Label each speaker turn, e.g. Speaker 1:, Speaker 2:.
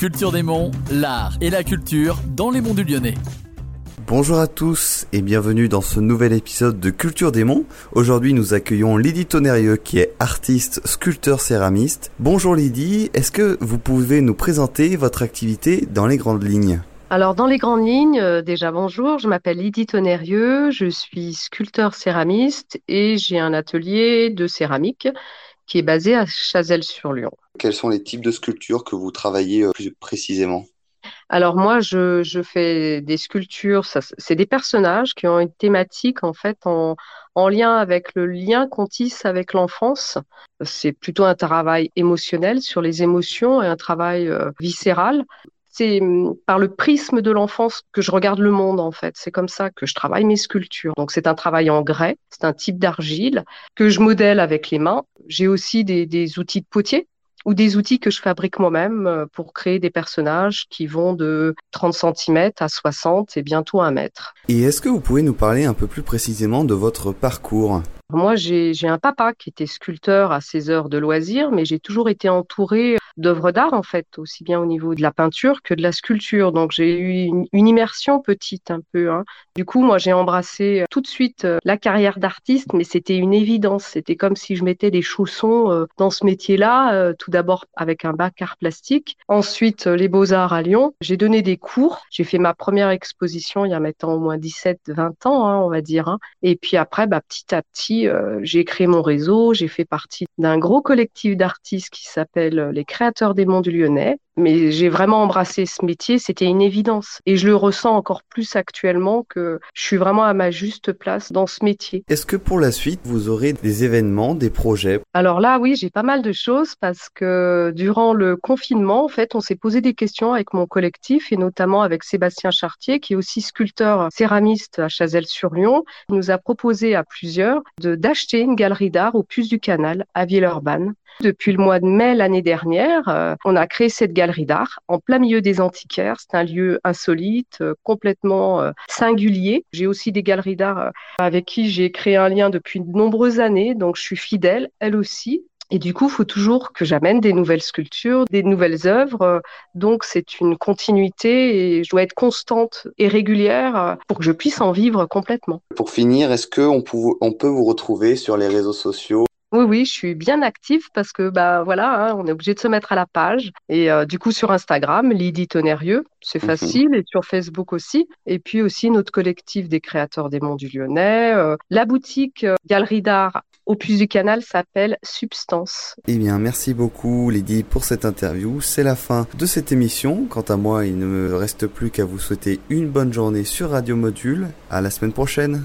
Speaker 1: Culture des Monts, l'art et la culture dans les monts du Lyonnais.
Speaker 2: Bonjour à tous et bienvenue dans ce nouvel épisode de Culture des Monts. Aujourd'hui nous accueillons Lydie Tonerieux qui est artiste, sculpteur, céramiste. Bonjour Lydie, est-ce que vous pouvez nous présenter votre activité dans les grandes lignes?
Speaker 3: Alors, dans les grandes lignes, euh, déjà bonjour, je m'appelle Lydie Tonerieux, je suis sculpteur céramiste et j'ai un atelier de céramique qui est basé à Chazelles-sur-Lyon.
Speaker 2: Quels sont les types de sculptures que vous travaillez euh, plus précisément?
Speaker 3: Alors moi, je, je, fais des sculptures, c'est des personnages qui ont une thématique en fait en, en lien avec le lien qu'on tisse avec l'enfance. C'est plutôt un travail émotionnel sur les émotions et un travail euh, viscéral c'est hum, par le prisme de l'enfance que je regarde le monde en fait. C'est comme ça que je travaille mes sculptures. Donc c'est un travail en grès, c'est un type d'argile que je modèle avec les mains. J'ai aussi des, des outils de potier ou des outils que je fabrique moi-même euh, pour créer des personnages qui vont de 30 cm à 60 et bientôt 1 mètre.
Speaker 2: Et est-ce que vous pouvez nous parler un peu plus précisément de votre parcours?
Speaker 3: Moi, j'ai un papa qui était sculpteur à ses heures de loisirs, mais j'ai toujours été entourée d'œuvres d'art, en fait, aussi bien au niveau de la peinture que de la sculpture. Donc, j'ai eu une, immersion petite un peu. Hein. Du coup, moi, j'ai embrassé euh, tout de suite euh, la carrière d'artiste, mais c'était une évidence. C'était comme si je mettais des chaussons euh, dans ce métier-là, tout d'abord avec un bac art plastique, ensuite les beaux-arts à Lyon. J'ai donné des cours. J'ai fait ma première exposition il y a maintenant au moins 17-20 ans, hein, on va dire. Hein. Et puis après, bah, petit à petit, j'ai créé mon réseau, j'ai fait partie d'un gros collectif d'artistes qui s'appelle les Créateurs des Monts du Lyonnais. Mais j'ai vraiment embrassé ce métier, c'était une évidence. Et je le ressens encore plus actuellement que je suis vraiment à ma juste place dans ce métier.
Speaker 2: Est-ce que pour la suite, vous aurez des événements, des projets?
Speaker 3: Alors là, oui, j'ai pas mal de choses parce que durant le confinement, en fait, on s'est posé des questions avec mon collectif et notamment avec Sébastien Chartier, qui est aussi sculpteur céramiste à Chazelles-sur-Lyon. Il nous a proposé à plusieurs de d'acheter une galerie d'art au Puce du Canal à Villeurbanne. Depuis le mois de mai l'année dernière, euh, on a créé cette galerie d'art en plein milieu des antiquaires. C'est un lieu insolite, euh, complètement euh, singulier. J'ai aussi des galeries d'art avec qui j'ai créé un lien depuis de nombreuses années, donc je suis fidèle, elle aussi. Et du coup, il faut toujours que j'amène des nouvelles sculptures, des nouvelles œuvres. Donc, c'est une continuité et je dois être constante et régulière pour que je puisse en vivre complètement.
Speaker 2: Pour finir, est-ce qu'on on peut vous retrouver sur les réseaux sociaux?
Speaker 3: Oui, oui, je suis bien active parce que bah voilà, hein, on est obligé de se mettre à la page. Et euh, du coup sur Instagram, Lydie Tonerieux, c'est mhm. facile, et sur Facebook aussi. Et puis aussi notre collectif des créateurs des Monts du Lyonnais. Euh, la boutique euh, Galerie d'art au Puce du Canal s'appelle Substance.
Speaker 2: Eh bien, merci beaucoup Lydie pour cette interview. C'est la fin de cette émission. Quant à moi, il ne me reste plus qu'à vous souhaiter une bonne journée sur Radio Module. À la semaine prochaine.